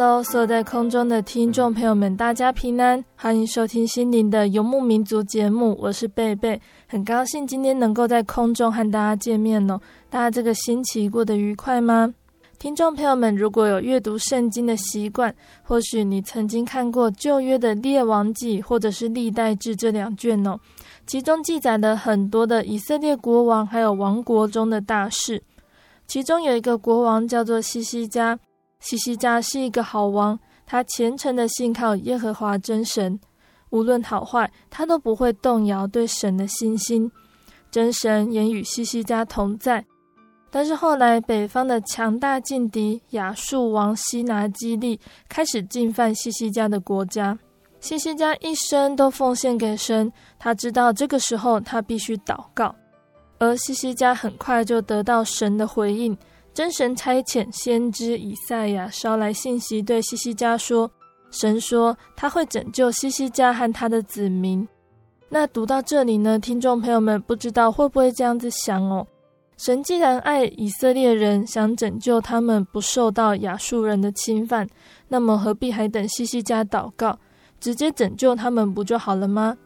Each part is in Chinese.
Hello，所有在空中的听众朋友们，大家平安，欢迎收听心灵的游牧民族节目，我是贝贝，很高兴今天能够在空中和大家见面哦。大家这个星期过得愉快吗？听众朋友们，如果有阅读圣经的习惯，或许你曾经看过旧约的列王记或者是历代志这两卷哦，其中记载了很多的以色列国王还有王国中的大事，其中有一个国王叫做西西家。西西家是一个好王，他虔诚的信靠耶和华真神，无论好坏，他都不会动摇对神的信心。真神也与西西家同在。但是后来，北方的强大劲敌亚述王西拿基立开始进犯西西家的国家。西西家一生都奉献给神，他知道这个时候他必须祷告，而西西家很快就得到神的回应。真神差遣先知以赛亚捎来信息，对西西家说：“神说他会拯救西西家和他的子民。”那读到这里呢，听众朋友们不知道会不会这样子想哦？神既然爱以色列人，想拯救他们不受到亚述人的侵犯，那么何必还等西西家祷告，直接拯救他们不就好了吗？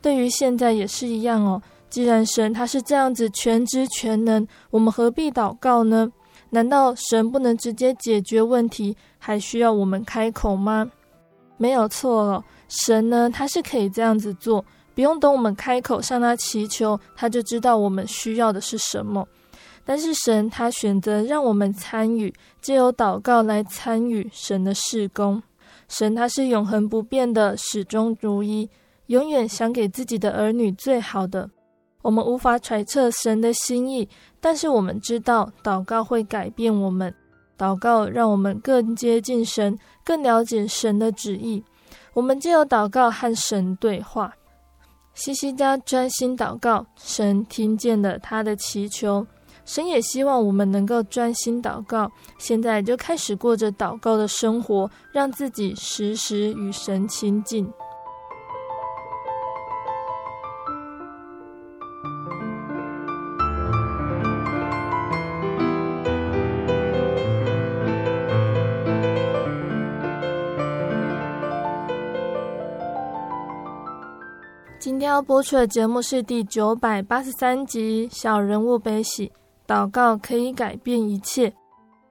对于现在也是一样哦。既然神他是这样子全知全能，我们何必祷告呢？难道神不能直接解决问题，还需要我们开口吗？没有错了，神呢，他是可以这样子做，不用等我们开口向他祈求，他就知道我们需要的是什么。但是神他选择让我们参与，借由祷告来参与神的事工。神他是永恒不变的，始终如一，永远想给自己的儿女最好的。我们无法揣测神的心意，但是我们知道祷告会改变我们。祷告让我们更接近神，更了解神的旨意。我们借由祷告和神对话。西西家专心祷告，神听见了他的祈求。神也希望我们能够专心祷告。现在就开始过着祷告的生活，让自己时时与神亲近。要播出的节目是第九百八十三集《小人物悲喜》，祷告可以改变一切。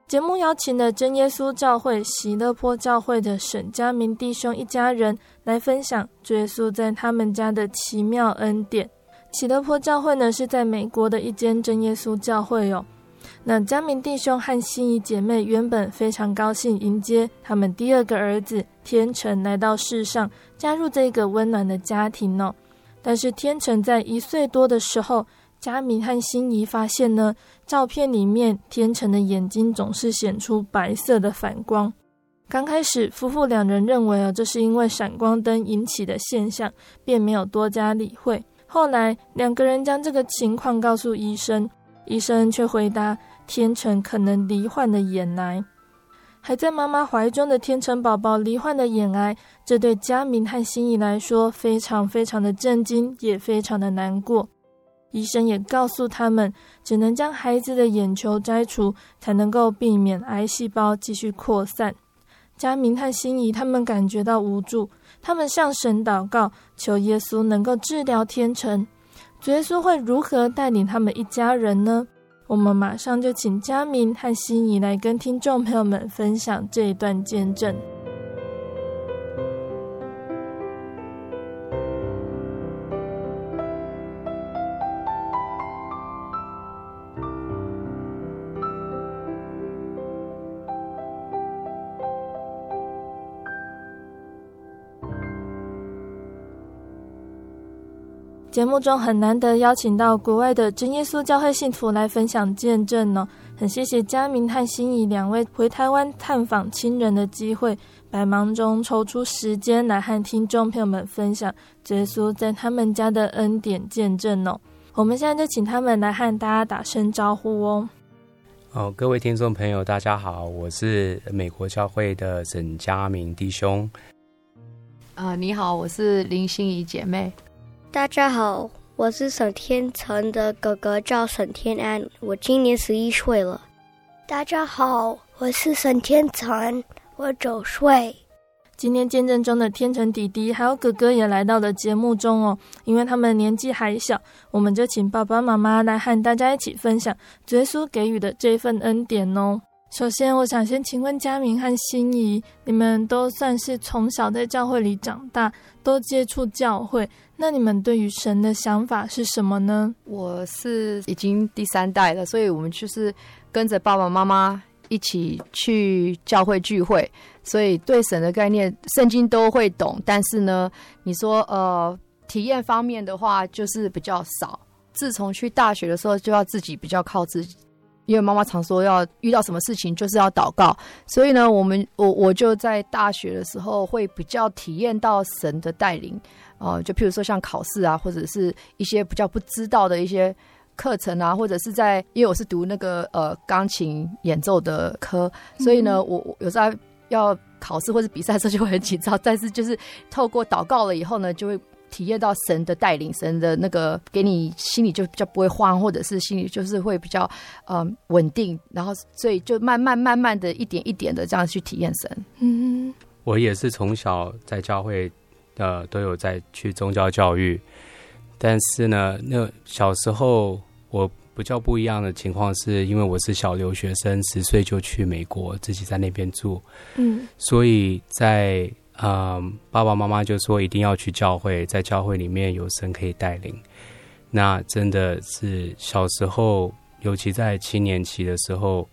节目邀请了真耶稣教会喜乐坡教会的沈家明弟兄一家人来分享主耶稣在他们家的奇妙恩典。喜乐坡教会呢是在美国的一间真耶稣教会哦。那家明弟兄和心仪姐妹原本非常高兴迎接他们第二个儿子天成来到世上，加入这个温暖的家庭哦。但是天成在一岁多的时候，佳敏和心仪发现呢，照片里面天成的眼睛总是显出白色的反光。刚开始，夫妇两人认为哦，这是因为闪光灯引起的现象，便没有多加理会。后来，两个人将这个情况告诉医生，医生却回答天成可能罹患了眼癌。还在妈妈怀中的天成宝宝罹患了眼癌，这对佳明和心怡来说非常非常的震惊，也非常的难过。医生也告诉他们，只能将孩子的眼球摘除，才能够避免癌细胞继续扩散。佳明和心怡他们感觉到无助，他们向神祷告，求耶稣能够治疗天成。主耶稣会如何带领他们一家人呢？我们马上就请佳明和心怡来跟听众朋友们分享这一段见证。节目中很难得邀请到国外的真耶稣教会信徒来分享见证呢，很谢谢佳明和心怡两位回台湾探访亲人的机会，百忙中抽出时间来和听众朋友们分享耶稣在他们家的恩典见证哦。我们现在就请他们来和大家打声招呼哦。哦，各位听众朋友，大家好，我是美国教会的沈佳明弟兄。啊、呃，你好，我是林心怡姐妹。大家好，我是沈天成的哥哥，叫沈天安，我今年十一岁了。大家好，我是沈天成，我九岁。今天见证中的天成弟弟还有哥哥也来到了节目中哦，因为他们年纪还小，我们就请爸爸妈妈来和大家一起分享耶稣给予的这份恩典哦。首先，我想先请问佳明和心怡，你们都算是从小在教会里长大，都接触教会，那你们对于神的想法是什么呢？我是已经第三代了，所以我们就是跟着爸爸妈妈一起去教会聚会，所以对神的概念、圣经都会懂。但是呢，你说呃，体验方面的话，就是比较少。自从去大学的时候，就要自己比较靠自己。因为妈妈常说，要遇到什么事情就是要祷告，所以呢，我们我我就在大学的时候会比较体验到神的带领，呃，就譬如说像考试啊，或者是一些比较不知道的一些课程啊，或者是在，因为我是读那个呃钢琴演奏的科，所以呢，我我有时候要考试或者比赛的时候就会很紧张，但是就是透过祷告了以后呢，就会。体验到神的带领，神的那个给你心里就比较不会慌，或者是心里就是会比较嗯稳定，然后所以就慢慢慢慢的一点一点的这样去体验神。嗯，我也是从小在教会呃都有在去宗教教育，但是呢，那小时候我比较不一样的情况是因为我是小留学生，十岁就去美国自己在那边住，嗯，所以在。嗯，爸爸妈妈就说一定要去教会，在教会里面有神可以带领。那真的是小时候，尤其在青年期的时候，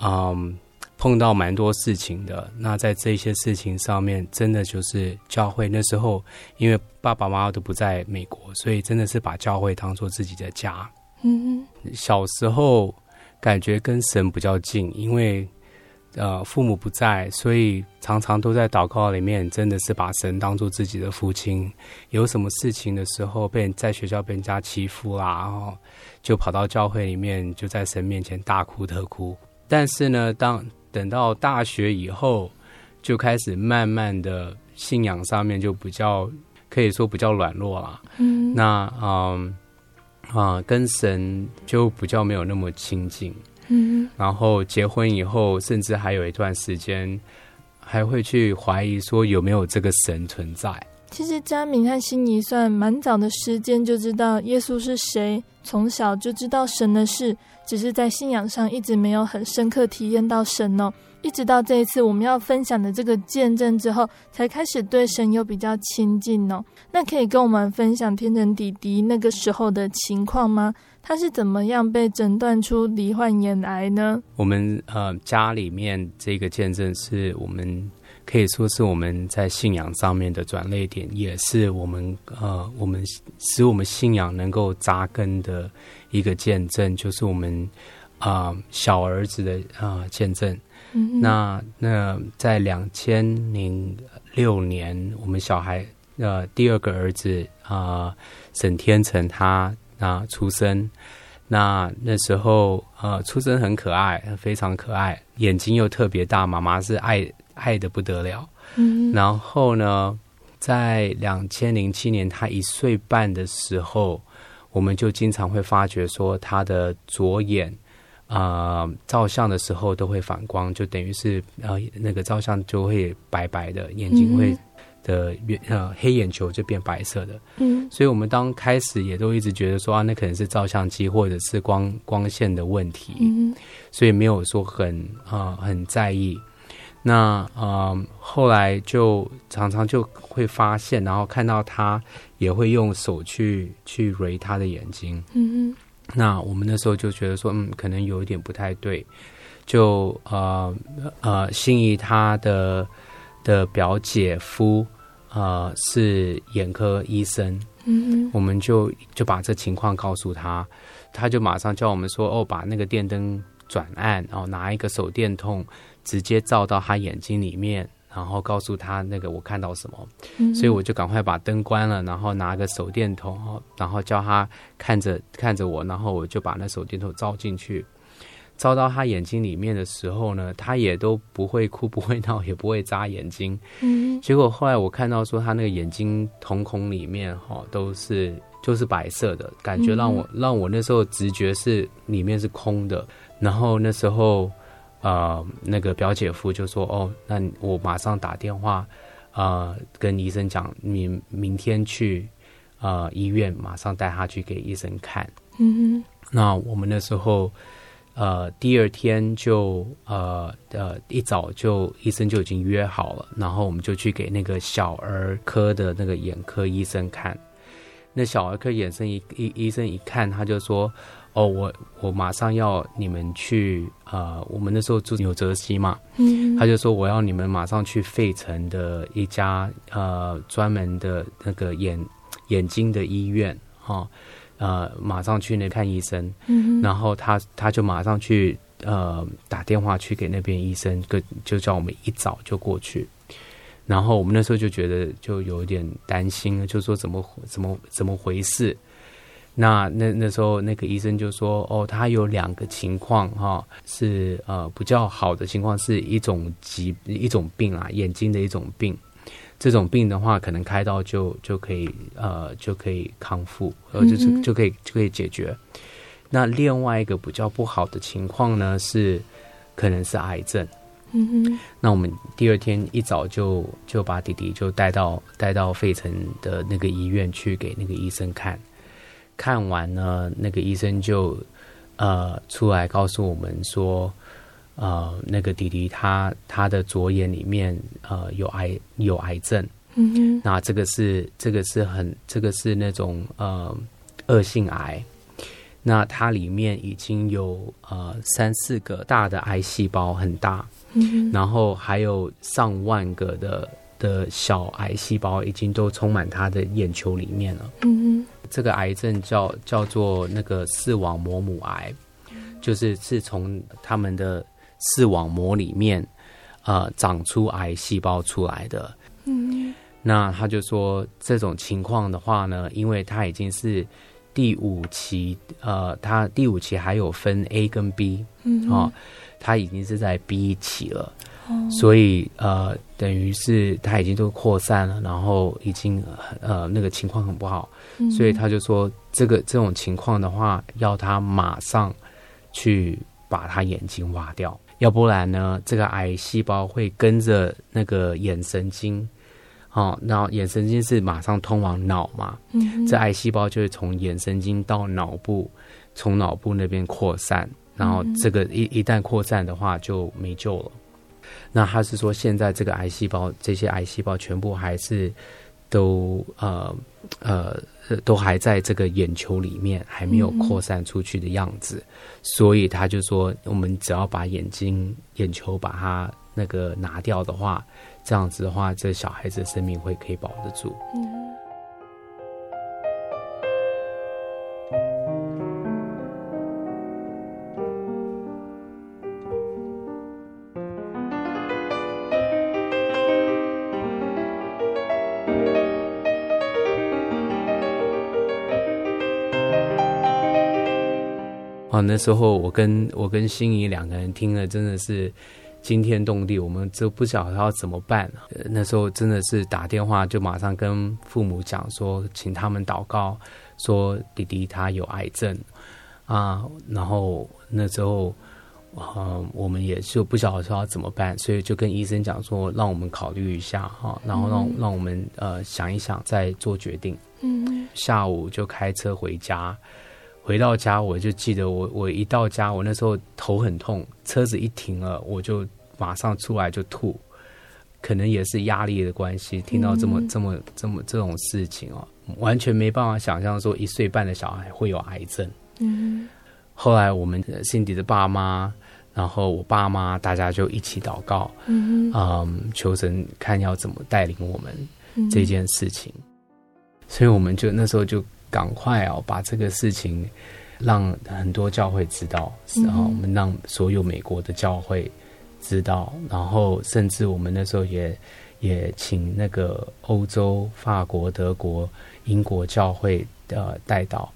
嗯，碰到蛮多事情的。那在这些事情上面，真的就是教会。那时候，因为爸爸妈妈都不在美国，所以真的是把教会当做自己的家。嗯，小时候感觉跟神比较近，因为。呃，父母不在，所以常常都在祷告里面，真的是把神当做自己的父亲。有什么事情的时候，被在学校被人家欺负啦，然后就跑到教会里面，就在神面前大哭特哭。但是呢，当等到大学以后，就开始慢慢的信仰上面就比较可以说比较软弱了。嗯，那嗯啊、呃，跟神就比较没有那么亲近。嗯，然后结婚以后，甚至还有一段时间，还会去怀疑说有没有这个神存在。其实佳敏和心仪算蛮早的时间就知道耶稣是谁，从小就知道神的事，只是在信仰上一直没有很深刻体验到神哦。一直到这一次我们要分享的这个见证之后，才开始对神有比较亲近哦。那可以跟我们分享天成弟弟那个时候的情况吗？他是怎么样被诊断出罹患眼癌呢？我们呃家里面这个见证是我们可以说是我们在信仰上面的转捩点，也是我们呃我们使我们信仰能够扎根的一个见证，就是我们啊、呃、小儿子的啊、呃、见证。嗯、那那在两千零六年，我们小孩呃第二个儿子啊、呃、沈天成他。啊，出生，那那时候呃出生很可爱，非常可爱，眼睛又特别大，妈妈是爱爱的不得了。嗯，然后呢，在两千零七年他一岁半的时候，我们就经常会发觉说他的左眼啊、呃、照相的时候都会反光，就等于是呃那个照相就会白白的，眼睛会。嗯的眼呃黑眼球就变白色的，嗯，所以我们当开始也都一直觉得说啊，那可能是照相机或者是光光线的问题，嗯，所以没有说很啊、呃、很在意。那呃后来就常常就会发现，然后看到他也会用手去去揉他的眼睛，嗯，那我们那时候就觉得说，嗯，可能有一点不太对，就呃呃心仪他的。的表姐夫，呃，是眼科医生，嗯，我们就就把这情况告诉他，他就马上叫我们说，哦，把那个电灯转暗，然后拿一个手电筒直接照到他眼睛里面，然后告诉他那个我看到什么，嗯，所以我就赶快把灯关了，然后拿个手电筒，然后叫他看着看着我，然后我就把那手电筒照进去。照到他眼睛里面的时候呢，他也都不会哭，不会闹，也不会眨眼睛。嗯，结果后来我看到说他那个眼睛瞳孔里面哈都是就是白色的，感觉让我、嗯、让我那时候直觉是里面是空的。然后那时候呃那个表姐夫就说哦，那我马上打电话呃跟医生讲，你明天去呃医院马上带他去给医生看。嗯哼，那我们那时候。呃，第二天就呃呃一早就医生就已经约好了，然后我们就去给那个小儿科的那个眼科医生看。那小儿科眼生一医医生一看，他就说：“哦，我我马上要你们去呃，我们那时候住纽泽西嘛，嗯，他就说我要你们马上去费城的一家呃专门的那个眼眼睛的医院哈。哦”呃，马上去那看医生，嗯，然后他他就马上去呃打电话去给那边医生，跟就叫我们一早就过去。然后我们那时候就觉得就有点担心，就说怎么怎么怎么回事？那那那时候那个医生就说，哦，他有两个情况哈、哦，是呃比较好的情况，是一种疾一种病啊，眼睛的一种病。这种病的话，可能开刀就就可以呃就可以康复，呃就是就可以就可以解决。那另外一个比较不好的情况呢，是可能是癌症。嗯哼。那我们第二天一早就就把弟弟就带到带到费城的那个医院去给那个医生看。看完呢，那个医生就呃出来告诉我们说。呃，那个弟弟他他的左眼里面呃有癌有癌症，嗯哼，那这个是这个是很这个是那种呃恶性癌，那它里面已经有呃三四个大的癌细胞很大，嗯，然后还有上万个的的小癌细胞已经都充满他的眼球里面了，嗯哼，这个癌症叫叫做那个视网膜母癌，就是是从他们的。视网膜里面，呃，长出癌细胞出来的。嗯，那他就说这种情况的话呢，因为他已经是第五期，呃，他第五期还有分 A 跟 B，嗯，哦，他已经是在 B 期了，哦，所以呃，等于是他已经都扩散了，然后已经呃那个情况很不好，嗯，所以他就说这个这种情况的话，要他马上去把他眼睛挖掉。要不然呢，这个癌细胞会跟着那个眼神经，哦，然后眼神经是马上通往脑嘛，嗯，这癌细胞就会从眼神经到脑部，从脑部那边扩散，然后这个一一旦扩散的话就没救了。那他是说，现在这个癌细胞，这些癌细胞全部还是都呃呃。都还在这个眼球里面，还没有扩散出去的样子，嗯，所以他就说，我们只要把眼睛、眼球把它那个拿掉的话，这样子的话，这小孩子的生命会可以保得住。嗯哦，那时候我跟我跟心仪两个人听了，真的是惊天动地，我们就不晓得要怎么办。那时候真的是打电话就马上跟父母讲说，请他们祷告，说弟弟他有癌症啊。然后那时候，呃，我们也就不晓得说要怎么办，所以就跟医生讲说，让我们考虑一下哈，然后让让我们呃想一想再做决定。嗯，下午就开车回家。回到家，我就记得我我一到家，我那时候头很痛，车子一停了，我就马上出来就吐，可能也是压力的关系。听到这么、嗯、这么这么这种事情哦，完全没办法想象说一岁半的小孩会有癌症。嗯，后来我们 Cindy 的爸妈，然后我爸妈，大家就一起祷告，嗯，嗯，求神看要怎么带领我们这件事情。嗯、所以我们就那时候就。赶快哦，把这个事情让很多教会知道，然后我们让所有美国的教会知道，然后甚至我们那时候也也请那个欧洲、法国、德国、英国教会的代祷，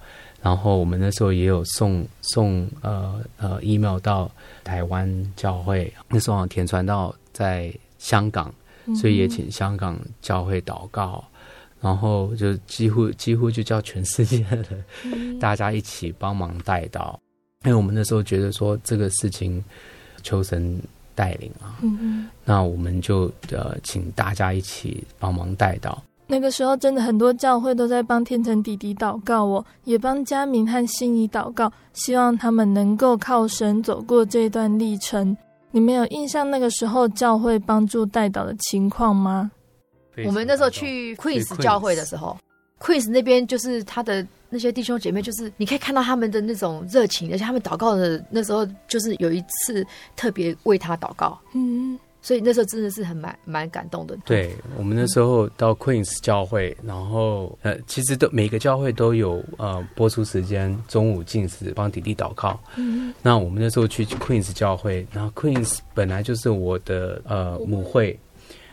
然后我们那时候也有送送呃呃 email 到台湾教会，那时候田传道在香港，所以也请香港教会祷告。然后就几乎几乎就叫全世界的大家一起帮忙带到，因为我们那时候觉得说这个事情求神带领啊，嗯，那我们就呃请大家一起帮忙带到。那个时候真的很多教会都在帮天成弟弟祷告我，也帮佳明和心仪祷告，希望他们能够靠神走过这段历程。你们有印象那个时候教会帮助带祷的情况吗？我们那时候去 Queens 教会的时候，Queens 那边就是他的那些弟兄姐妹，就是你可以看到他们的那种热情，而且他们祷告的那时候，就是有一次特别为他祷告，嗯，所以那时候真的是很蛮蛮感动的。对，我们那时候到 Queens 教会，然后呃，其实都每个教会都有呃播出时间，中午禁食帮弟弟祷告。嗯，那我们那时候去 Queens 教会，然后 Queens 本来就是我的呃母会。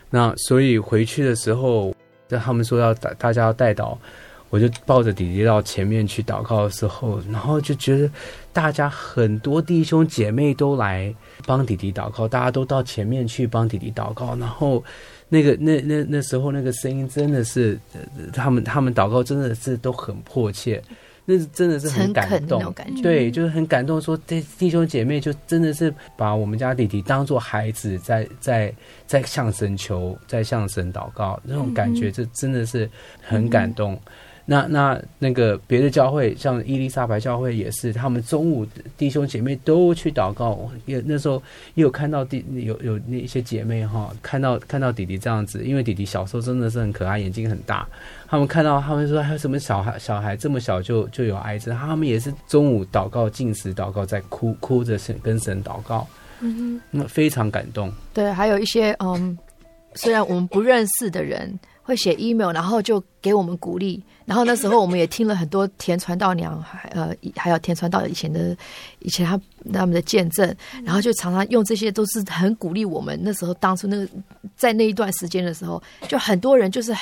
那所以回去的时候，在他们说要大大家要带祷，我就抱着弟弟到前面去祷告的时候，然后就觉得大家很多弟兄姐妹都来帮弟弟祷告，大家都到前面去帮弟弟祷告，然后那个那那那时候那个声音真的是，他们他们祷告真的是都很迫切。那真的是很感动，对，就是很感动。说这弟兄姐妹就真的是把我们家弟弟当做孩子在，在在在向神求，在向神祷告，那种感觉，这真的是很感动。嗯那那那个别的教会，像伊丽莎白教会也是，他们中午弟兄姐妹都去祷告。也那时候也有看到弟有有那些姐妹哈，看到看到弟弟这样子，因为弟弟小时候真的是很可爱，眼睛很大。他们看到他们说还有什么小孩小孩这么小就就有癌症，他们也是中午祷告、进食祷告，在哭哭着神跟神祷告。嗯哼，那非常感动。对，还有一些嗯，虽然我们不认识的人。会写 email，然后就给我们鼓励。然后那时候我们也听了很多田传道娘，还呃还有田传道以前的以前他他们的见证，然后就常常用这些都是很鼓励我们。那时候当初那个在那一段时间的时候，就很多人就是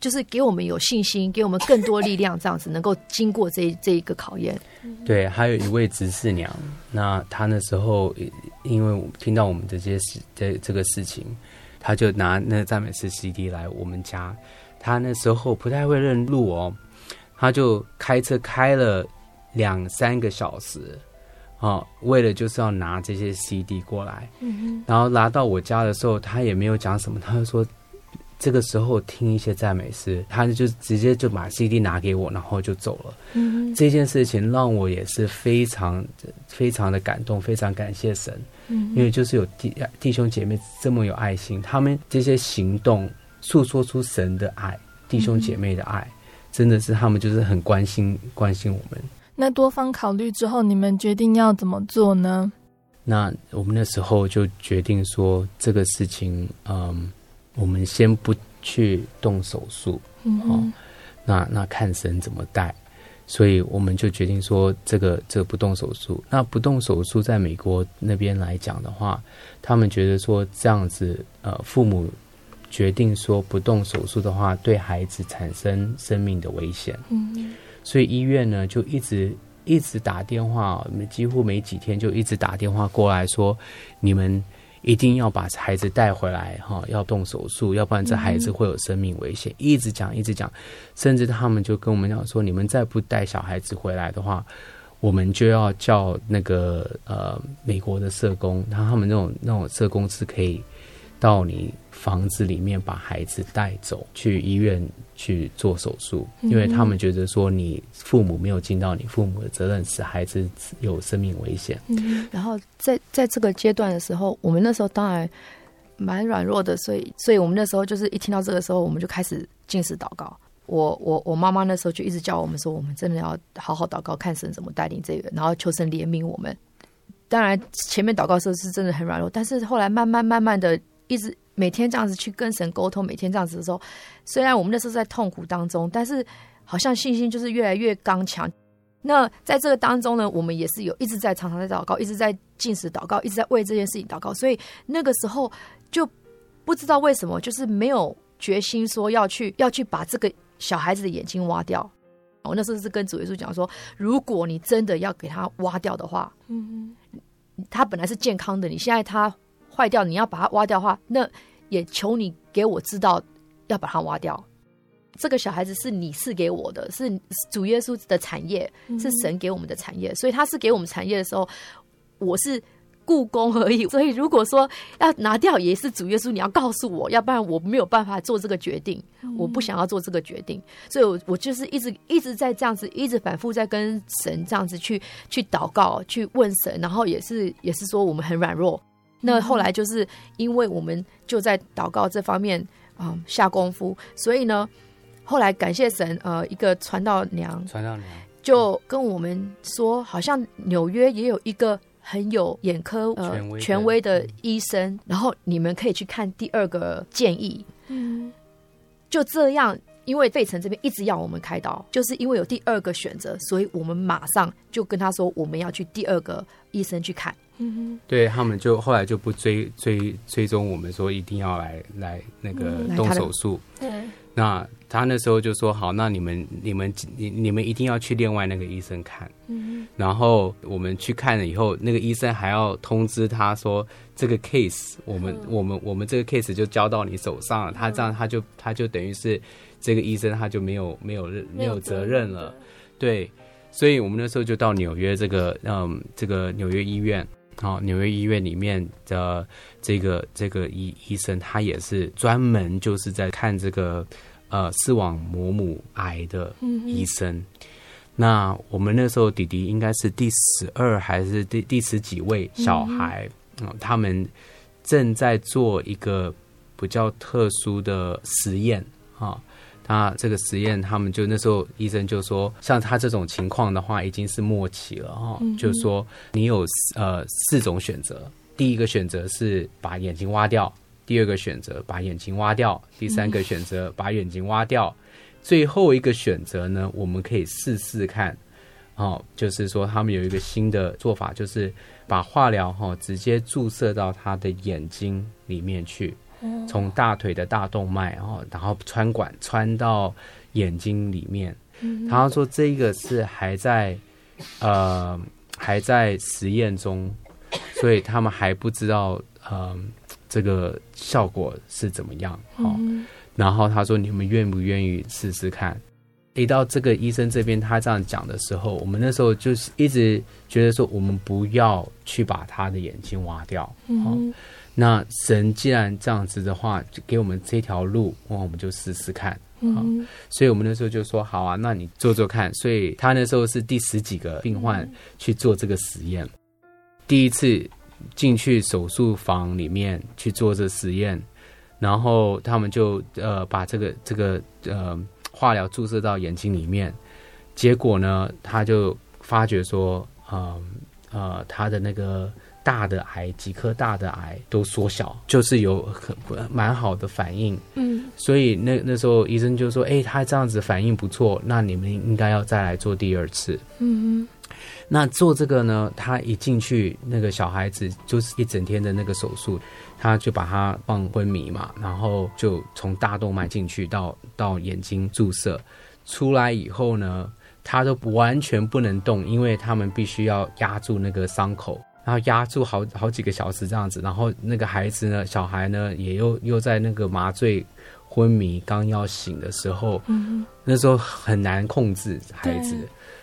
就是给我们有信心，给我们更多力量，这样子能够经过这这一个考验。对，还有一位执事娘，那她那时候因为听到我们这些事这这个事情。他就拿那赞美诗 CD 来我们家，他那时候不太会认路哦，他就开车开了两三个小时，哦，为了就是要拿这些 CD 过来，然后拿到我家的时候，他也没有讲什么，他就说。这个时候听一些赞美诗，他就直接就把 CD 拿给我，然后就走了。嗯，这件事情让我也是非常非常的感动，非常感谢神。嗯，因为就是有弟弟兄姐妹这么有爱心，他们这些行动诉说出神的爱，弟兄姐妹的爱，嗯，真的是他们就是很关心关心我们。那多方考虑之后，你们决定要怎么做呢？那我们那时候就决定说这个事情，嗯。我们先不去动手术，嗯、哦，那那看神怎么带，所以我们就决定说，这个这个不动手术。那不动手术在美国那边来讲的话，他们觉得说这样子，呃，父母决定说不动手术的话，对孩子产生生命的危险，嗯，所以医院呢就一直一直打电话，几乎没几天就一直打电话过来说，你们一定要把孩子带回来哈，要动手术，要不然这孩子会有生命危险。一直讲，一直讲，甚至他们就跟我们讲说，你们再不带小孩子回来的话，我们就要叫那个呃美国的社工，然后他们那种那种社工是可以到你房子里面把孩子带走去医院。去做手术，因为他们觉得说你父母没有尽到你父母的责任，使孩子有生命危险。嗯，然后在在这个阶段的时候，我们那时候当然蛮软弱的，所以所以我们那时候就是一听到这个时候，我们就开始进食祷告。我我我妈妈那时候就一直叫我们说，我们真的要好好祷告，看神怎么带领这个，然后求神怜悯我们。当然前面祷告的时候是真的很软弱，但是后来慢慢慢慢的一直。每天这样子去跟神沟通，每天这样子的时候，虽然我们那时候在痛苦当中，但是好像信心就是越来越刚强。那在这个当中呢，我们也是有一直在常常在祷告，一直在进食祷告，一直在为这件事情祷告。所以那个时候就不知道为什么，就是没有决心说要去 要去把这个小孩子的眼睛挖掉。我那时候是跟主耶稣讲说，如果你真的要给他挖掉的话，嗯，他本来是健康的，你现在他。坏掉，你要把它挖掉的话，那也求你给我知道要把它挖掉。这个小孩子是你赐给我的，是主耶稣的产业，是神给我们的产业，所以他是给我们产业的时候，我是雇工而已。所以如果说要拿掉，也是主耶稣，你要告诉我，要不然我没有办法做这个决定。我不想要做这个决定，所以我我就是一直一直在这样子，一直反复在跟神这样子去去祷告，去问神，然后也是也是说我们很软弱。那后来就是因为我们就在祷告这方面啊、嗯、下功夫，所以呢，后来感谢神，呃，一个传道娘，传道娘就跟我们说，好像纽约也有一个很有眼科呃权威，权威的医生，然后你们可以去看第二个建议。嗯，就这样，因为费城这边一直要我们开刀，就是因为有第二个选择，所以我们马上就跟他说，我们要去第二个医生去看。嗯，对他们就后来就不追追追踪我们说一定要来来那个动手术。对，那他那时候就说好，那你们你们你你们一定要去另外那个医生看。嗯，然后我们去看了以后，那个医生还要通知他说这个 case 我们我们我们这个 case 就交到你手上了。他这样他就他就等于是这个医生他就没有没有没有责任了。对，所以我们那时候就到纽约这个嗯这个纽约医院。好，纽约医院里面的这个这个医医生，他也是专门就是在看这个呃视网膜母癌的医生。嗯、那我们那时候弟弟应该是第十二还是第第十几位小孩？他们正在做一个比较特殊的实验啊。呃他这个实验，他们就那时候医生就说，像他这种情况的话，已经是末期了哈。嗯、就是说，你有呃四种选择，第一个选择是把眼睛挖掉，第二个选择把眼睛挖掉，第三个选择把眼睛挖掉，嗯、最后一个选择呢，我们可以试试看。哦，就是说他们有一个新的做法，就是把化疗哈直接注射到他的眼睛里面去。从大腿的大动脉，然后然后穿管穿到眼睛里面。他说这个是还在呃还在实验中，所以他们还不知道呃这个效果是怎么样。好，然后他说你们愿不愿意试试看？一到这个医生这边，他这样讲的时候，我们那时候就是一直觉得说，我们不要去把他的眼睛挖掉。嗯。那神既然这样子的话，就给我们这条路，那我们就试试看。嗯，所以我们那时候就说好啊，那你做做看。所以他那时候是第十几个病患去做这个实验，第一次进去手术房里面去做这实验，然后他们就呃把这个这个呃化疗注射到眼睛里面，结果呢，他就发觉说，嗯呃，呃他的那个。大的癌，几颗大的癌都缩小，就是有很蛮好的反应。嗯，所以那那时候医生就说：“哎、欸，他这样子反应不错，那你们应该要再来做第二次。”嗯哼，那做这个呢，他一进去，那个小孩子就是一整天的那个手术，他就把他放昏迷嘛，然后就从大动脉进去到到眼睛注射，出来以后呢，他都完全不能动，因为他们必须要压住那个伤口，然后压住好好几个小时这样子。然后那个孩子呢，小孩呢，也又又在那个麻醉昏迷刚要醒的时候，嗯，那时候很难控制孩子。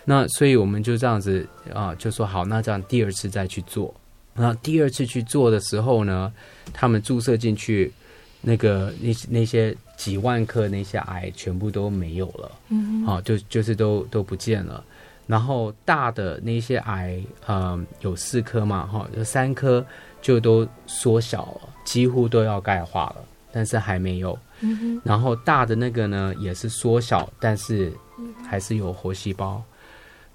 那所以我们就这样子啊，就说好，那这样第二次再去做。然后第二次去做的时候呢，他们注射进去那个那那些几万颗那些癌全部都没有了，嗯，好，就就是都都不见了。然后大的那些癌，嗯，有四颗嘛，哈，有三颗就都缩小了，几乎都要钙化了，但是还没有。嗯，然后大的那个呢，也是缩小，但是还是有活细胞。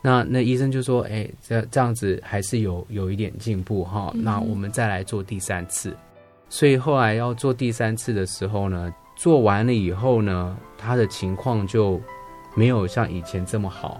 那那医生就说：“哎，这这样子还是有有一点进步哈。那我们再来做第三次。所以后来要做第三次的时候呢，做完了以后呢，他的情况就没有像以前这么好。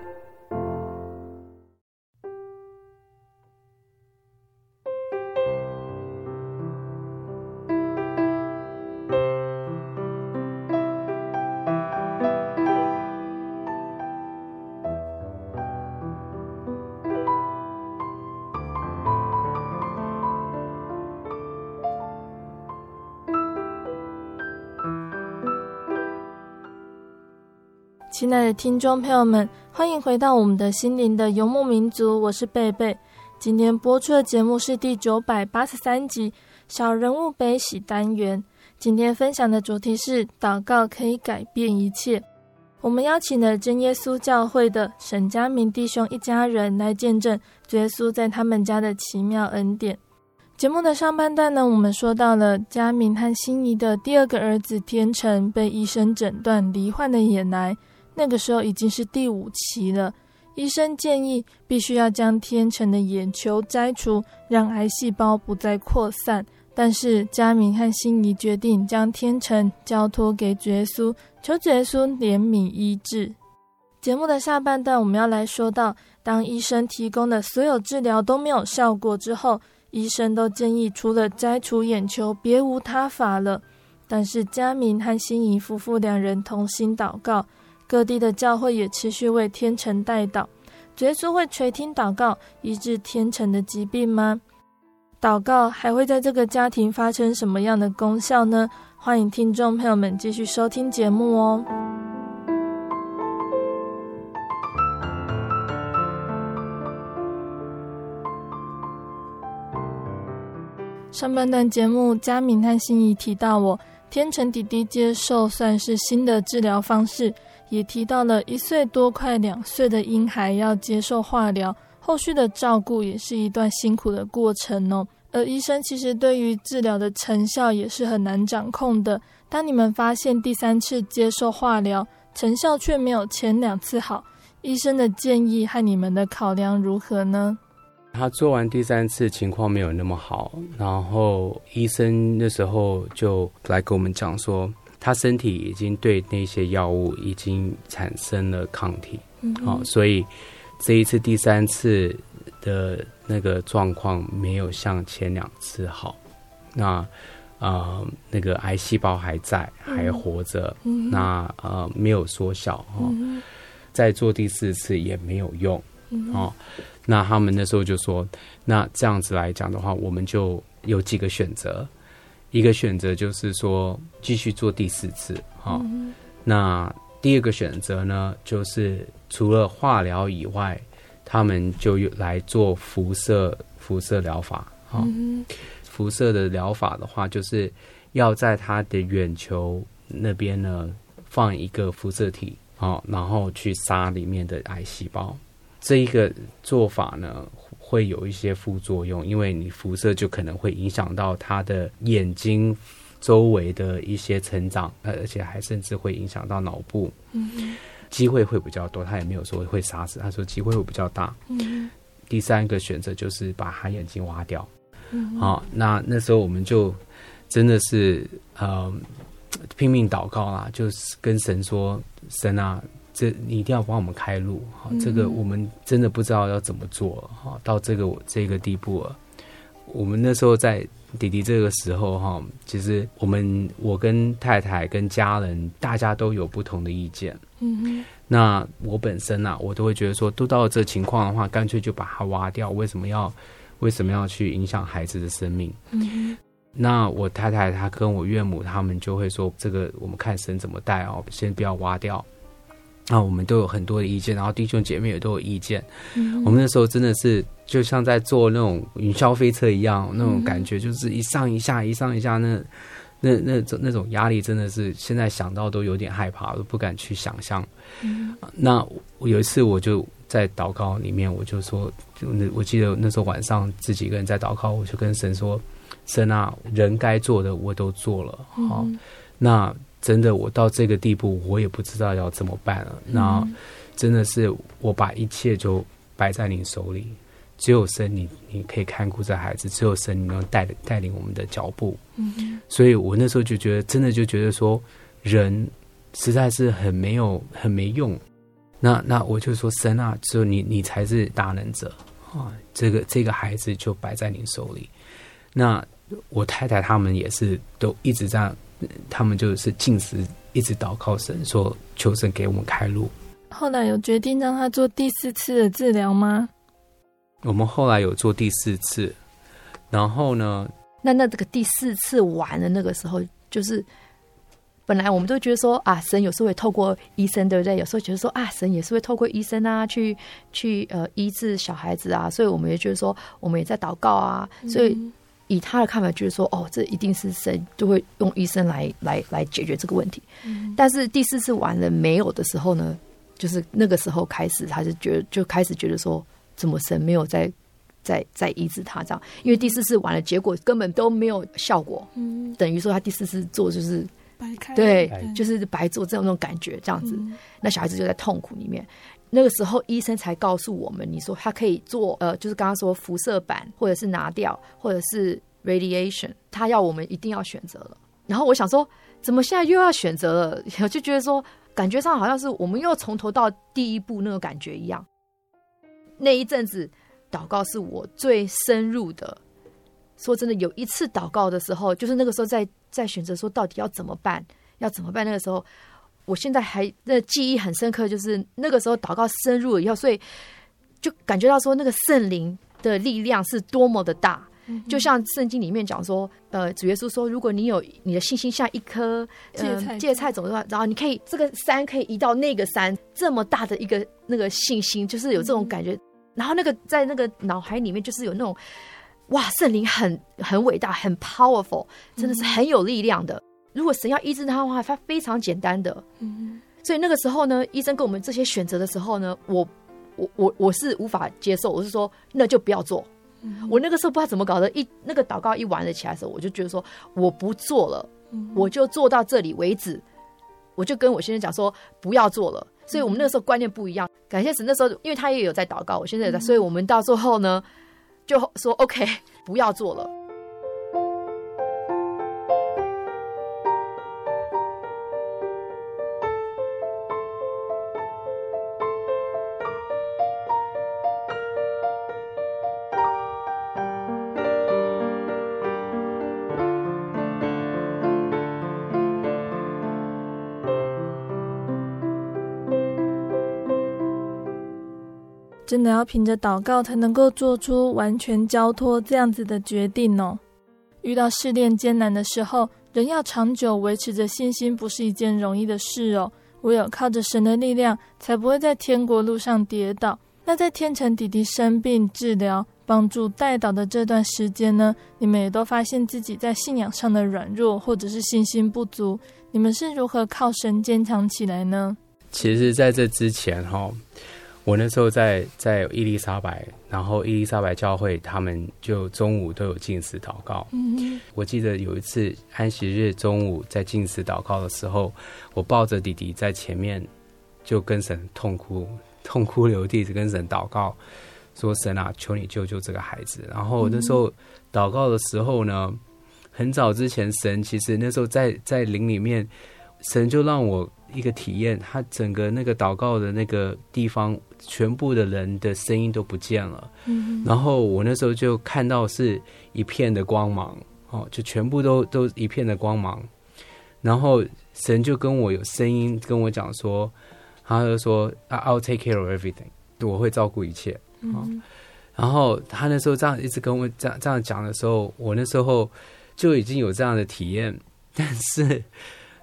亲爱的听众朋友们，欢迎回到我们的心灵的游牧民族，我是贝贝。今天播出的节目是第九百八十三集《小人物悲喜》单元。今天分享的主题是祷告可以改变一切。我们邀请了真耶稣教会的沈家明弟兄一家人来见证耶稣在他们家的奇妙恩典。节目的上半段呢，我们说到了佳明和心仪的第二个儿子天成被医生诊断罹患的眼癌。那个时候已经是第五期了，医生建议必须要将天成的眼球摘除，让癌细胞不再扩散。但是家明和心仪决定将天成交托给耶稣，求耶稣怜悯医治。节目的下半段，我们要来说到，当医生提供的所有治疗都没有效果之后，医生都建议除了摘除眼球，别无他法了。但是家明和心仪夫妇两人同心祷告。各地的教会也持续为天成代祷，耶稣会垂听祷告，医治天成的疾病吗？祷告还会在这个家庭发生什么样的功效呢？欢迎听众朋友们继续收听节目哦。上半段节目，佳敏和心仪提到我天成弟弟接受算是新的治疗方式。也提到了一岁多快两岁的婴孩要接受化疗，后续的照顾也是一段辛苦的过程哦。而医生其实对于治疗的成效也是很难掌控的。当你们发现第三次接受化疗成效却没有前两次好，医生的建议和你们的考量如何呢？他做完第三次情况没有那么好，然后医生那时候就来跟我们讲说。他身体已经对那些药物已经产生了抗体，嗯，好，所以这一次第三次的那个状况没有像前两次好。那呃，那个癌细胞还在，还活着，嗯，那呃没有缩小哈，嗯，再做第四次也没有用，嗯，哦，那他们那时候就说，那这样子来讲的话，我们就有几个选择。一个选择就是说继续做第四次，哈、哦嗯。那第二个选择呢，就是除了化疗以外，他们就来做辐射辐射疗法，哈、哦嗯。辐射的疗法的话，就是要在他的眼球那边呢放一个辐射体，好，然后去杀里面的癌细胞。这一个做法呢，会有一些副作用，因为你辐射就可能会影响到他的眼睛周围的一些成长，而且还甚至会影响到脑部。嗯，机会会比较多，他也没有说会杀死，他说机会会比较大。嗯，第三个选择就是把他眼睛挖掉。嗯，好，那那时候我们就真的是呃拼命祷告啦，就是跟神说：“神啊。”这你一定要帮我们开路哈，这个我们真的不知道要怎么做哈，到这个这个地步了。我们那时候在弟弟这个时候哈，其实我们我跟太太跟家人大家都有不同的意见。嗯哼，那我本身啊，我都会觉得说，都到了这情况的话，干脆就把它挖掉。为什么要为什么要去影响孩子的生命？嗯，那我太太她跟我岳母他们就会说，这个我们看神怎么带哦，先不要挖掉。那我们都有很多的意见，然后弟兄姐妹也都有意见。嗯、我们那时候真的是就像在坐那种云霄飞车一样，那种感觉就是一上一下，一上一下，那那那种那种压力真的是现在想到都有点害怕，都不敢去想象。嗯、那我有一次我就在祷告里面，我就说，我记得那时候晚上自己一个人在祷告，我就跟神说：“神啊，人该做的我都做了，好，嗯、那。”真的，我到这个地步，我也不知道要怎么办了。那真的是我把一切就摆在你手里，只有神你你可以看顾这孩子，只有神你能带带领我们的脚步。嗯，所以我那时候就觉得，真的就觉得说，人实在是很没有很没用。那那我就说，神啊，只有你你才是大能者啊！这个这个孩子就摆在你手里。那我太太他们也是都一直这样。他们就是禁食，一直祷告神，说求神给我们开路。后来有决定让他做第四次的治疗吗？我们后来有做第四次，然后呢？那那这个第四次完了，那个时候就是本来我们都觉得说啊，神有时候会透过医生，对不对？有时候觉得说啊，神也是会透过医生啊，去去呃医治小孩子啊，所以我们也觉得说，我们也在祷告啊，所以。嗯以他的看法，就是说，哦，这一定是神就会用医生来来来解决这个问题。嗯、但是第四次完了没有的时候呢，就是那个时候开始，他就觉得就开始觉得说，怎么神没有在在在医治他这样？因为第四次完了，结果根本都没有效果。嗯，等于说他第四次做就是白开，对，对就是白做这种那种感觉这样子。嗯、那小孩子就在痛苦里面。那个时候，医生才告诉我们：“你说他可以做，呃，就是刚刚说辐射板，或者是拿掉，或者是 radiation，他要我们一定要选择了。”然后我想说，怎么现在又要选择了？我 就觉得说，感觉上好像是我们又从头到第一步那个感觉一样。那一阵子祷告是我最深入的。说真的，有一次祷告的时候，就是那个时候在在选择说到底要怎么办，要怎么办？那个时候。我现在还那记忆很深刻，就是那个时候祷告深入了以后，所以就感觉到说那个圣灵的力量是多么的大。就像圣经里面讲说，呃，主耶稣说，如果你有你的信心像一颗呃芥菜种的话，然后你可以这个山可以移到那个山，这么大的一个那个信心，就是有这种感觉。嗯、然后那个在那个脑海里面就是有那种哇，圣灵很很伟大，很 powerful，真的是很有力量的。嗯如果神要医治他的话，他非常简单的。嗯，所以那个时候呢，医生给我们这些选择的时候呢，我我我我是无法接受，我是说那就不要做。嗯，我那个时候不知道怎么搞的，一那个祷告一完了起来的时候，我就觉得说我不做了，我就做到这里为止。我就跟我先生讲说不要做了。所以我们那个时候观念不一样。感谢神，那时候因为他也有在祷告，我现在也在，所以我们到最后呢就说 OK，不要做了。真的要凭着祷告才能够做出完全交托这样子的决定哦。遇到试炼艰难的时候，人要长久维持着信心，不是一件容易的事哦。唯有靠着神的力量，才不会在天国路上跌倒。那在天成弟弟生病治疗，帮助代祷的这段时间呢，你们也都发现自己在信仰上的软弱或者是信心不足，你们是如何靠神坚强起来呢？其实，在这之前哈，我那时候在在伊丽莎白，然后伊丽莎白教会他们就中午都有禁食祷告。嗯，我记得有一次安息日中午在禁食祷告的时候，我抱着弟弟在前面，就跟神痛哭，痛哭流涕，跟神祷告。说神啊，求你救救这个孩子。然后那时候祷告的时候呢，很早之前，神其实那时候在在灵里面，神就让我一个体验，他整个那个祷告的那个地方，全部的人的声音都不见了。嗯，然后我那时候就看到是一片的光芒，哦，就全部都都一片的光芒。然后神就跟我有声音跟我讲说，他就说，I'll take care of everything，我会照顾一切。嗯，然后他那时候这样一直跟我这样这样讲的时候，我那时候就已经有这样的体验。但是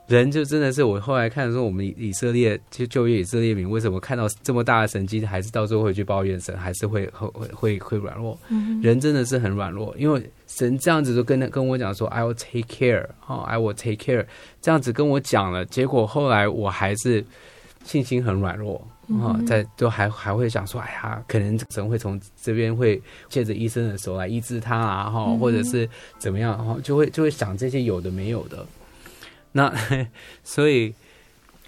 人就真的是我后来看说，我们以色列就就业以色列民为什么看到这么大的神迹，还是到最后会去抱怨神，还是会会会会软弱？嗯，人真的是很软弱，因为神这样子就跟跟我讲说，I will take care，哦，I will take care，这样子跟我讲了，结果后来我还是信心很软弱。啊，在都还还会想说，哎呀，可能神会从这边会借着医生的手来医治他啊，哈，或者是怎么样，哈，就会就会想这些有的没有的。那 所以，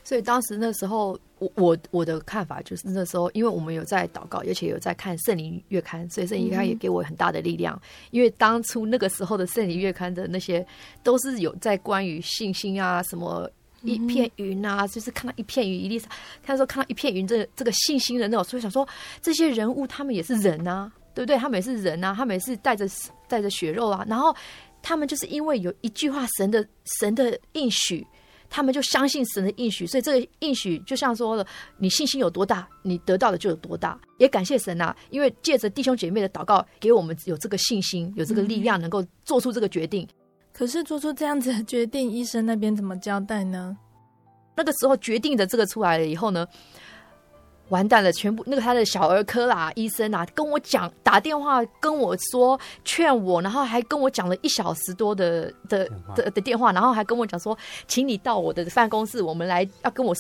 所以当时那时候，我我我的看法就是那时候，因为我们有在祷告，而且有在看圣灵月刊，所以圣灵月刊也给我很大的力量。因为当初那个时候的圣灵月刊的那些，都是有在关于信心啊什么。一片云啊，就是看到一片云，伊丽莎，他说看到一片云，这个、这个信心的那种，所以想说这些人物他们也是人啊，对不对？他们也是人啊，他们也是带着带着血肉啊，然后他们就是因为有一句话神的神的应许，他们就相信神的应许，所以这个应许就像说了，你信心有多大，你得到的就有多大。也感谢神啊，因为借着弟兄姐妹的祷告，给我们有这个信心，有这个力量，能够做出这个决定。可是做出这样子的决定，医生那边怎么交代呢？那个时候决定的这个出来了以后呢，完蛋了，全部那个他的小儿科啦医生啊，跟我讲打电话跟我说劝我，然后还跟我讲了一小时多的的的的电话，然后还跟我讲说，请你到我的办公室，我们来要跟我。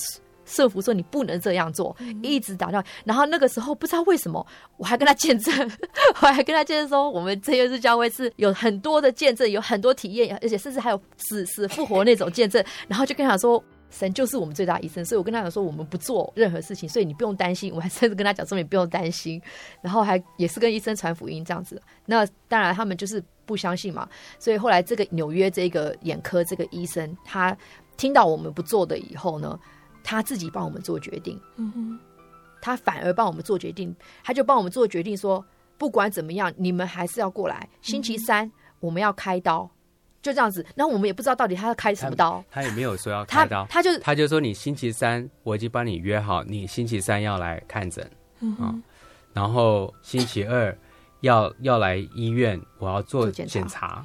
设伏说你不能这样做，一直打电话。然后那个时候不知道为什么，我还跟他见证，我还跟他见证说，我们这些日教会是有很多的见证，有很多体验，而且甚至还有死死复活那种见证。然后就跟他说，神就是我们最大的医生，所以我跟他讲说，我们不做任何事情，所以你不用担心。我还甚至跟他讲说，你不用担心。然后还也是跟医生传福音这样子。那当然他们就是不相信嘛。所以后来这个纽约这个眼科这个医生，他听到我们不做的以后呢，他自己帮我们做决定，嗯哼，他反而帮我们做决定，他就帮我们做决定说，不管怎么样，你们还是要过来。星期三我们要开刀，就这样子。然后我们也不知道到底他要开什么刀，他，他也没有说要开刀，他，他就他就说你星期三我已经帮你约好，你星期三要来看诊，嗯哼，然后星期二要要来医院，我要做检查，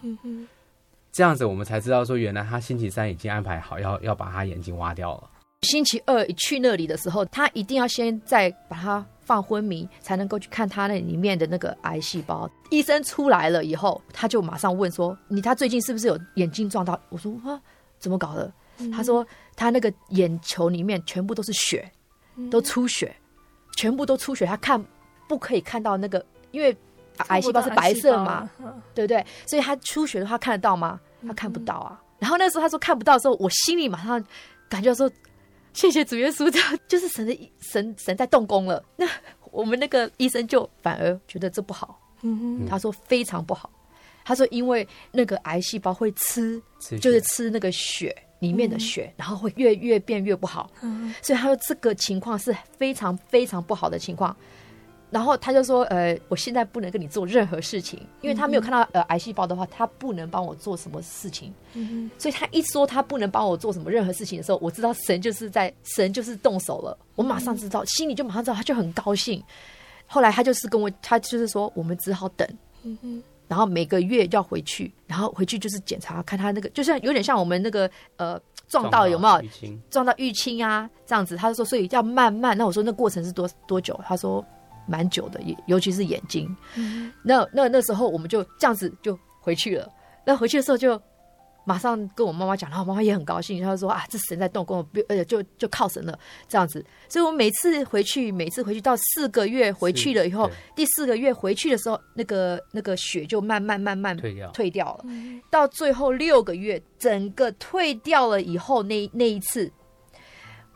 这样子我们才知道说，原来他星期三已经安排好要要把他眼睛挖掉了。星期二一去那里的时候，他一定要先再把他放昏迷，才能够去看他那里面的那个癌细胞。医生出来了以后，他就马上问说：“你他最近是不是有眼睛撞到？”我说：“啊，怎么搞的？”嗯、他说：“他那个眼球里面全部都是血，都出血，全部都出血。他看不可以看到那个，因为癌细胞是白色嘛，对不对？所以他出血的话看得到吗？他看不到啊。嗯、然后那时候他说看不到的时候，我心里马上感觉说。谢谢主耶稣，这样就是神的神神在动工了。那我们那个医生就反而觉得这不好，嗯哼，他说非常不好。他说因为那个癌细胞会吃，吃就是吃那个血里面的血，嗯、然后会越越变越不好。嗯，所以他说这个情况是非常非常不好的情况。然后他就说：“呃，我现在不能跟你做任何事情，因为他没有看到呃癌细胞的话，他不能帮我做什么事情。嗯、所以他一说他不能帮我做什么任何事情的时候，我知道神就是在神就是动手了。我马上知道，嗯、心里就马上知道，他就很高兴。后来他就是跟我，他就是说，我们只好等。嗯、然后每个月要回去，然后回去就是检查，看他那个，就像有点像我们那个呃撞到有没有撞到淤青啊这样子。他就说，所以要慢慢。那我说那过程是多多久？他说。蛮久的，也尤其是眼睛。嗯、那那那时候我们就这样子就回去了。那回去的时候就马上跟我妈妈讲，然后妈妈也很高兴，她说啊，这神在动工，呃，就就靠神了，这样子。所以我每次回去，每次回去到四个月回去了以后，第四个月回去的时候，那个那个血就慢慢慢慢退掉退掉了。到最后六个月，整个退掉了以后，那那一次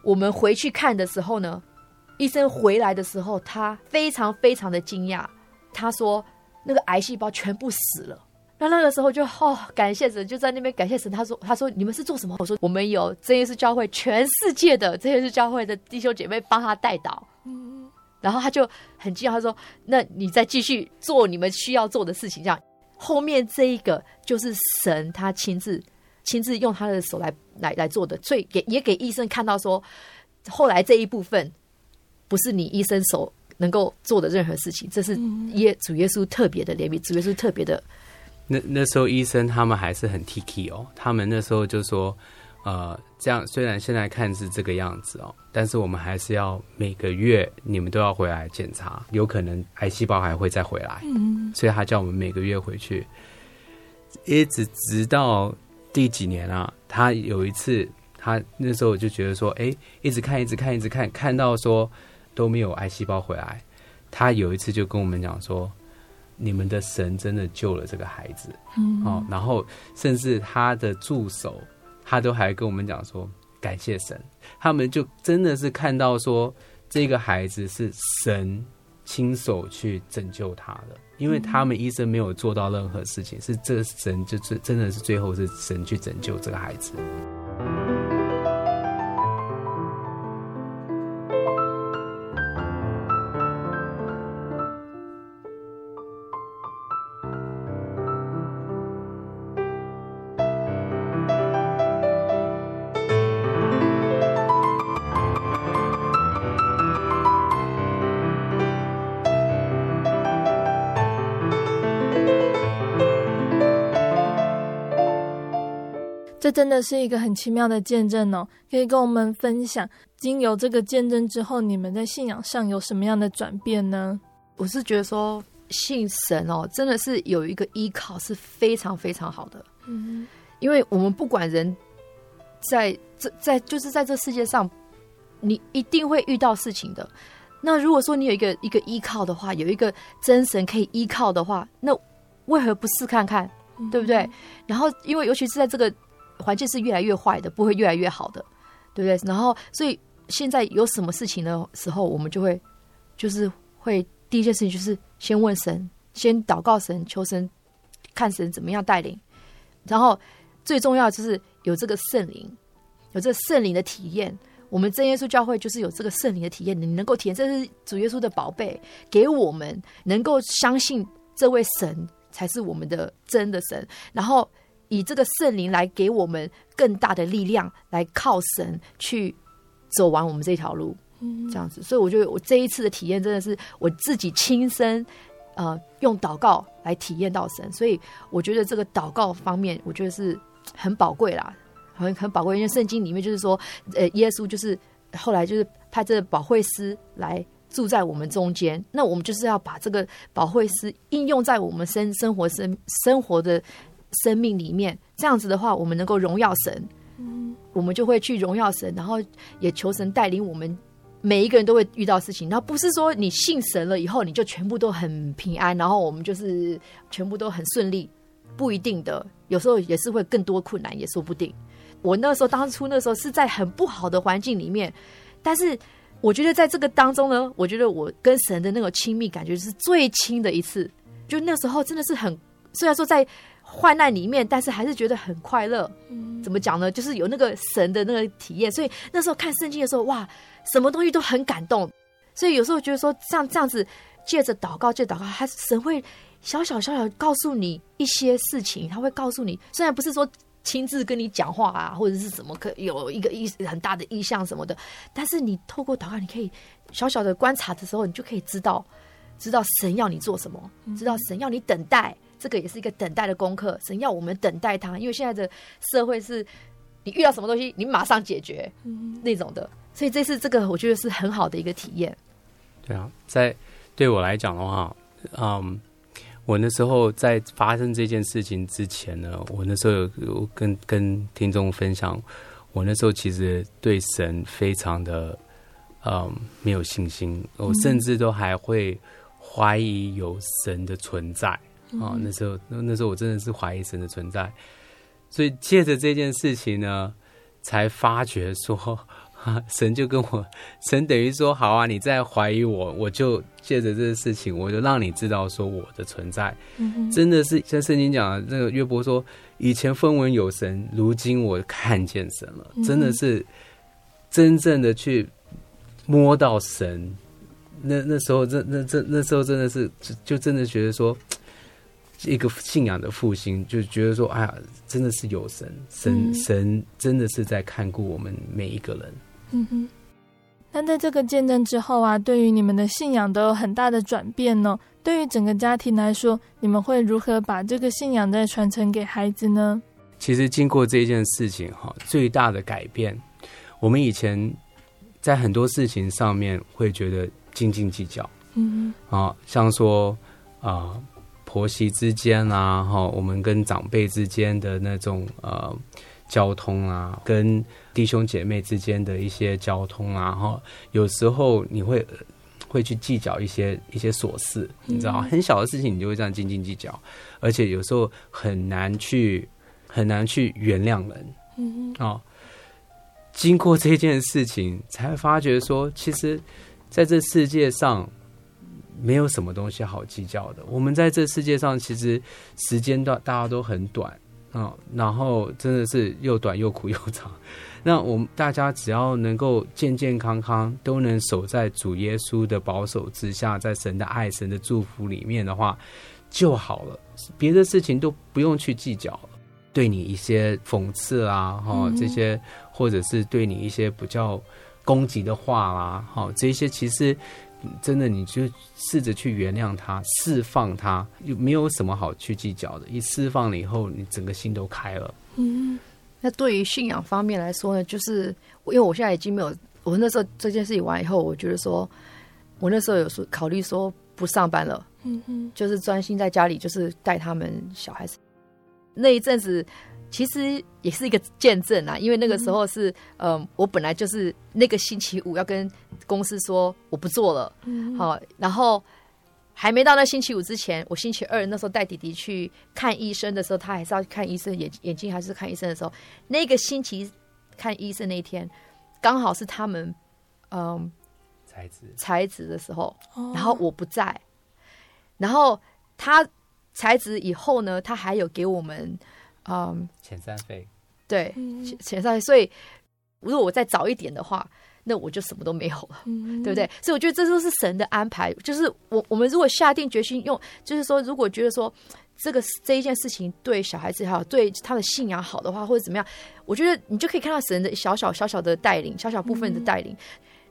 我们回去看的时候呢，医生回来的时候，他非常非常的惊讶，他说那个癌细胞全部死了。那那个时候就哦，感谢神，就在那边感谢神。他说：“他说你们是做什么？”我说：“我们有真耶稣教会全世界的真耶稣教会的弟兄姐妹帮他代祷。”嗯，然后他就很惊讶，他说：“那你再继续做你们需要做的事情。”这样后面这一个就是神他亲自亲自用他的手来来来做的，所以给也给医生看到说，后来这一部分不是你医生手能够做的任何事情，这是耶主耶稣特别的怜悯，主耶稣特别的。那那时候医生他们还是很 Tiki 哦，他们那时候就说，呃，这样虽然现在看是这个样子哦，但是我们还是要每个月你们都要回来检查，有可能癌细胞还会再回来，嗯，所以他叫我们每个月回去，一直直到第几年啊，他有一次他那时候我就觉得说，哎，一直看一直看一直看，看到说都没有癌细胞回来，他有一次就跟我们讲说。你们的神真的救了这个孩子，嗯，哦，然后甚至他的助手，他都还跟我们讲说感谢神，他们就真的是看到说这个孩子是神亲手去拯救他的，因为他们医生没有做到任何事情，是这神就是真的是最后是神去拯救这个孩子。这真的是一个很奇妙的见证哦，可以跟我们分享。经由这个见证之后，你们在信仰上有什么样的转变呢？我是觉得说，信神哦，真的是有一个依靠是非常非常好的。嗯，因为我们不管人在这在就是在这世界上，你一定会遇到事情的。那如果说你有一个一个依靠的话，有一个真神可以依靠的话，那为何不试看看？对不对？嗯，然后，因为尤其是在这个。环境是越来越坏的，不会越来越好的，对不对？然后，所以现在有什么事情的时候，我们就会就是会第一件事情就是先问神，先祷告神，求神看神怎么样带领。然后最重要就是有这个圣灵，有这个圣灵的体验。我们真耶稣教会就是有这个圣灵的体验，你能够体验，这是主耶稣的宝贝，给我们能够相信这位神才是我们的真的神。然后。以这个圣灵来给我们更大的力量，来靠神去走完我们这条路，这样子。所以我觉得我这一次的体验真的是我自己亲身呃用祷告来体验到神，所以我觉得这个祷告方面，我觉得是很宝贵啦，很很宝贵。因为圣经里面就是说，呃，耶稣就是后来就是派这个保惠师来住在我们中间，那我们就是要把这个保惠师应用在我们生生活生生活的。生命里面，这样子的话，我们能够荣耀神，嗯，我们就会去荣耀神，然后也求神带领我们。每一个人都会遇到事情，然后不是说你信神了以后，你就全部都很平安，然后我们就是全部都很顺利，不一定的，有时候也是会更多困难，也说不定。我那时候当初那时候是在很不好的环境里面，但是我觉得在这个当中呢，我觉得我跟神的那个亲密感觉是最亲的一次，就那时候真的是很，虽然说在。患难里面，但是还是觉得很快乐。嗯，怎么讲呢？就是有那个神的那个体验。所以那时候看圣经的时候，哇，什么东西都很感动。所以有时候觉得说，像这样子借着祷告，借祷告，他神会小小小小告诉你一些事情，他会告诉你，虽然不是说亲自跟你讲话啊，或者是什么可有一个意很大的意向什么的，但是你透过祷告，你可以小小的观察的时候，你就可以知道，知道神要你做什么，知道神要你等待。这个也是一个等待的功课，神要我们等待他，因为现在的社会是，你遇到什么东西，你马上解决，嗯，那种的，所以这次这个我觉得是很好的一个体验。对啊，在对我来讲的话，嗯，我那时候在发生这件事情之前呢，我那时候有，有跟跟听众分享，我那时候其实对神非常的嗯没有信心，我甚至都还会怀疑有神的存在啊、嗯。那时候那那时候我真的是怀疑神的存在，所以借着这件事情呢，才发觉说。神就跟我，神等于说好啊，你在怀疑我，我就借着这个事情，我就让你知道说我的存在，嗯、真的是像圣经讲的那个约伯说，以前分文有神，如今我看见神了，嗯、真的是真正的去摸到神，那那时候那那这那时候真的是就就真的觉得说。一个信仰的复兴，就觉得说，哎呀，真的是有神，神神真的是在看顾我们每一个人。嗯哼。那在这个见证之后啊，对于你们的信仰都有很大的转变呢。对于整个家庭来说，你们会如何把这个信仰再传承给孩子呢？其实经过这件事情哈，最大的改变，我们以前在很多事情上面会觉得斤斤计较。嗯哼。啊，像说啊。婆媳之间啊，哈，我们跟长辈之间的那种呃交通啊，跟弟兄姐妹之间的一些交通啊，哈，有时候你会会去计较一些一些琐事，你知道，很小的事情你就会这样斤斤计较，而且有时候很难去很难去原谅人，嗯啊，经过这件事情，才发觉说，其实在这世界上。没有什么东西好计较的。我们在这世界上，其实时间段大家都很短啊，然后真的是又短又苦又长。那我们大家只要能够健健康康，都能守在主耶稣的保守之下，在神的爱、神的祝福里面的话，就好了。别的事情都不用去计较了。对你一些讽刺啊，哈，这些或者是对你一些比较攻击的话啦，哈，这些其实。真的，你就试着去原谅他，释放他，又没有什么好去计较的。一释放了以后，你整个心都开了。嗯，那对于信仰方面来说呢，就是因为我现在已经没有，我那时候这件事情完以后，我觉得说，我那时候有说考虑说不上班了，嗯哼，就是专心在家里，就是带他们小孩子。那一阵子。其实也是一个见证啊，因为那个时候是，嗯、呃，我本来就是那个星期五要跟公司说我不做了，嗯，好，然后还没到那星期五之前，我星期二那时候带弟弟去看医生的时候，他还是要看医生，眼眼睛还是看医生的时候，那个星期看医生那一天，刚好是他们，嗯、呃，才子才子的时候，然后我不在，然后他才子以后呢，他还有给我们。嗯，遣散费，对，遣遣散费。所以，如果我再早一点的话，那我就什么都没有了，嗯、对不对？所以我觉得这都是神的安排。就是我我们如果下定决心用，就是说，如果觉得说这个这一件事情对小孩子好，对他的信仰好的话，或者怎么样，我觉得你就可以看到神的小小小小的带领，小小部分的带领。嗯、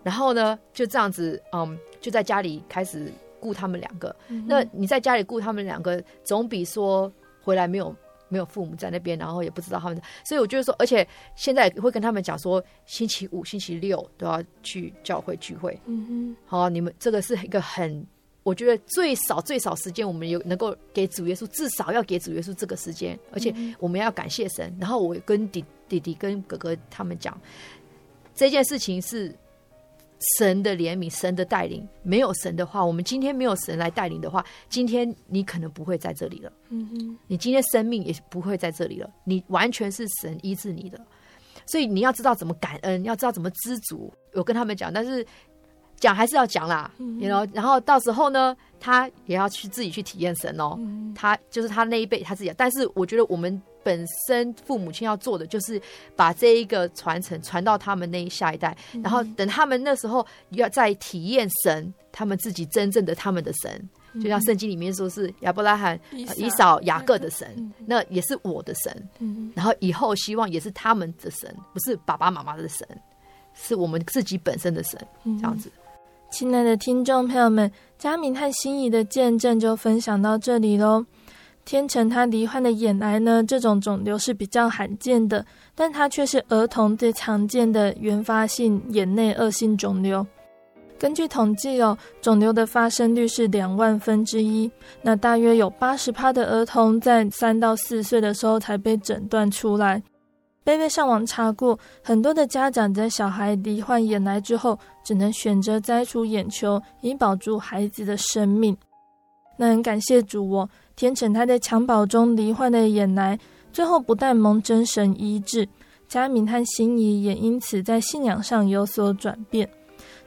然后呢，就这样子，嗯，就在家里开始顾他们两个。嗯、那你在家里顾他们两个，总比说回来没有。没有父母在那边，然后也不知道他们，所以我觉得说，而且现在会跟他们讲说，星期五、星期六都要去教会聚会。嗯哼，好，你们这个是一个很，我觉得最少最少时间，我们有能够给主耶稣，至少要给主耶稣这个时间，而且我们要感谢神。然后我跟弟弟弟跟哥哥他们讲，这件事情是。神的怜悯，神的带领，没有神的话，我们今天没有神来带领的话，今天你可能不会在这里了。嗯哼，你今天生命也不会在这里了。你完全是神医治你的，所以你要知道怎么感恩，要知道怎么知足。我跟他们讲，但是讲还是要讲啦，嗯，然后然后到时候呢，他也要去自己去体验神哦。嗯，他就是他那一辈他自己，但是我觉得我们。本身父母亲要做的就是把这一个传承传到他们那一下一代，嗯，然后等他们那时候要再体验神，他们自己真正的他们的神，嗯，就像圣经里面说是亚伯拉罕、以扫、雅各的神，嗯，那也是我的神，嗯。然后以后希望也是他们的神，不是爸爸妈妈的神，是我们自己本身的神，嗯，这样子。亲爱的听众朋友们，佳明和心仪的见证就分享到这里喽。天成他罹患的眼癌呢，这种肿瘤是比较罕见的，但它却是儿童最常见的原发性眼内恶性肿瘤。根据统计哦，肿瘤的发生率是两万分之一。那大约有八十趴的儿童在三到四岁的时候才被诊断出来。贝贝上网查过，很多的家长在小孩罹患眼癌之后，只能选择摘除眼球，以保住孩子的生命。那很感谢主哦，天成他在襁褓中罹患的眼癌，最后不但蒙真神医治，佳明和心怡也因此在信仰上有所转变。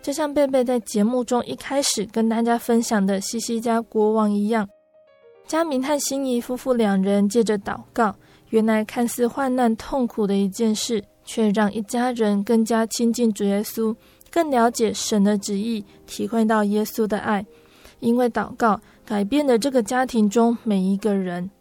就像贝贝在节目中一开始跟大家分享的西西家国王一样，佳明和心怡夫妇两人借着祷告，原来看似患难痛苦的一件事，却让一家人更加亲近主耶稣，更了解神的旨意，体会到耶稣的爱。因为祷告，改变了这个家庭中每一个人。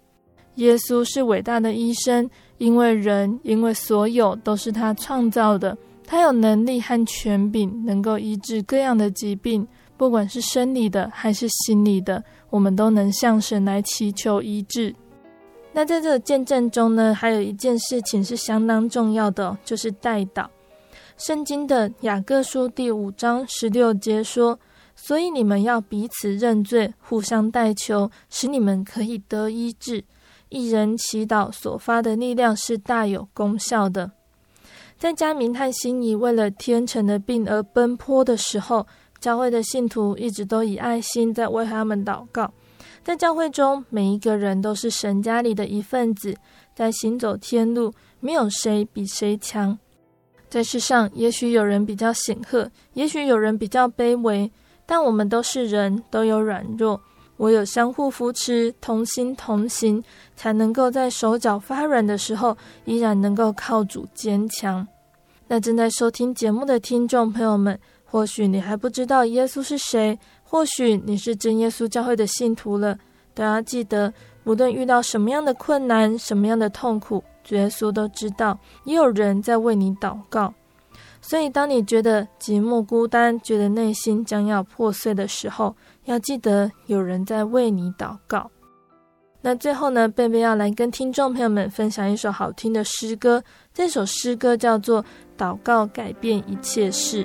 耶稣是伟大的医生，因为人，因为所有都是他创造的。他有能力和权柄，能够医治各样的疾病，不管是生理的还是心理的，我们都能向神来祈求医治。那在这个见证中呢，还有一件事情是相当重要的，就是代祷。圣经的雅各书第五章十六节说：“所以你们要彼此认罪，互相代求，使你们可以得医治。一人祈祷所发的力量是大有功效的。”在佳明和心怡为了天成的病而奔波的时候，教会的信徒一直都以爱心在为他们祷告。在教会中，每一个人都是神家里的一份子，在行走天路，没有谁比谁强。在世上，也许有人比较显赫，也许有人比较卑微，但我们都是人，都有软弱。唯有相互扶持，同心同行，才能够在手脚发软的时候，依然能够靠主坚强。那正在收听节目的听众朋友们，或许你还不知道耶稣是谁，或许你是真耶稣教会的信徒了，都要记得，无论遇到什么样的困难、什么样的痛苦，主耶稣都知道，也有人在为你祷告。所以，当你觉得寂寞孤单，觉得内心将要破碎的时候，要记得有人在为你祷告。那最后呢，贝贝要来跟听众朋友们分享一首好听的诗歌。这首诗歌叫做《祷告改变一切事》。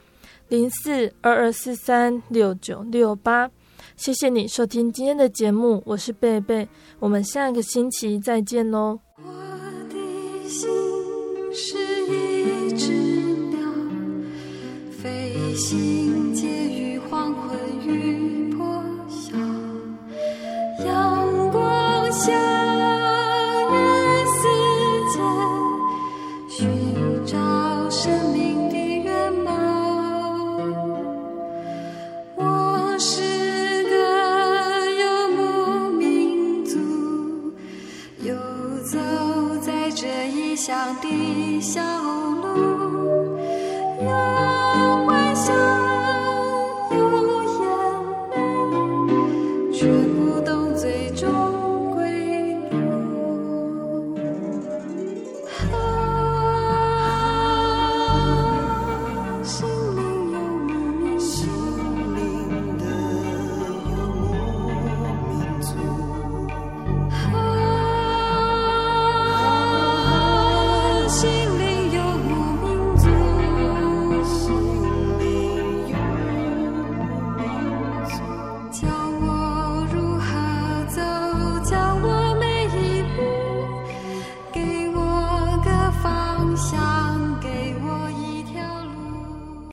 零四二二四三六九六八。谢谢你收听今天的节目我是贝贝。我们下个星期再见哦我的心是一只鸟飞行借一黄昏雨破晓。阳光下